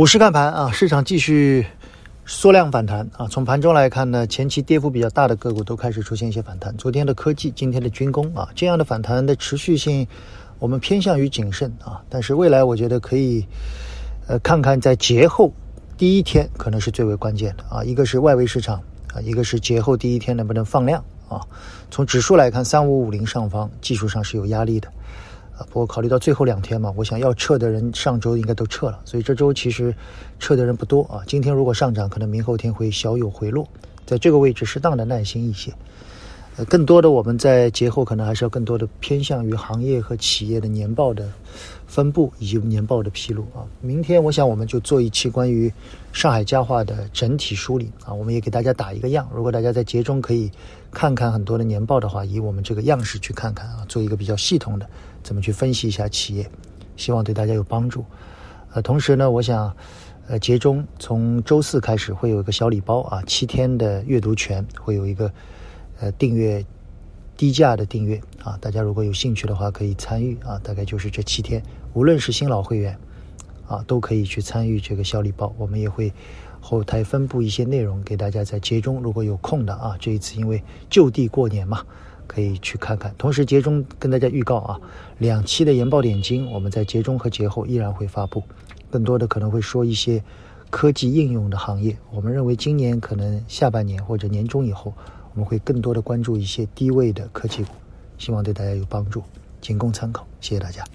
股市看盘啊，市场继续缩量反弹啊。从盘中来看呢，前期跌幅比较大的个股都开始出现一些反弹。昨天的科技，今天的军工啊，这样的反弹的持续性，我们偏向于谨慎啊。但是未来我觉得可以，呃，看看在节后第一天可能是最为关键的啊。一个是外围市场啊，一个是节后第一天能不能放量啊。从指数来看，三五五零上方技术上是有压力的。不过考虑到最后两天嘛，我想要撤的人上周应该都撤了，所以这周其实撤的人不多啊。今天如果上涨，可能明后天会小有回落，在这个位置适当的耐心一些。更多的我们在节后可能还是要更多的偏向于行业和企业的年报的分布以及年报的披露啊。明天我想我们就做一期关于上海家化的整体梳理啊，我们也给大家打一个样。如果大家在节中可以看看很多的年报的话，以我们这个样式去看看啊，做一个比较系统的怎么去分析一下企业，希望对大家有帮助。呃，同时呢，我想呃节中从周四开始会有一个小礼包啊，七天的阅读权会有一个。呃，订阅低价的订阅啊，大家如果有兴趣的话，可以参与啊。大概就是这七天，无论是新老会员啊，都可以去参与这个小礼包。我们也会后台分布一些内容给大家，在节中如果有空的啊，这一次因为就地过年嘛，可以去看看。同时节中跟大家预告啊，两期的研报点睛，我们在节中和节后依然会发布，更多的可能会说一些科技应用的行业。我们认为今年可能下半年或者年中以后。我们会更多的关注一些低位的科技股，希望对大家有帮助，仅供参考。谢谢大家。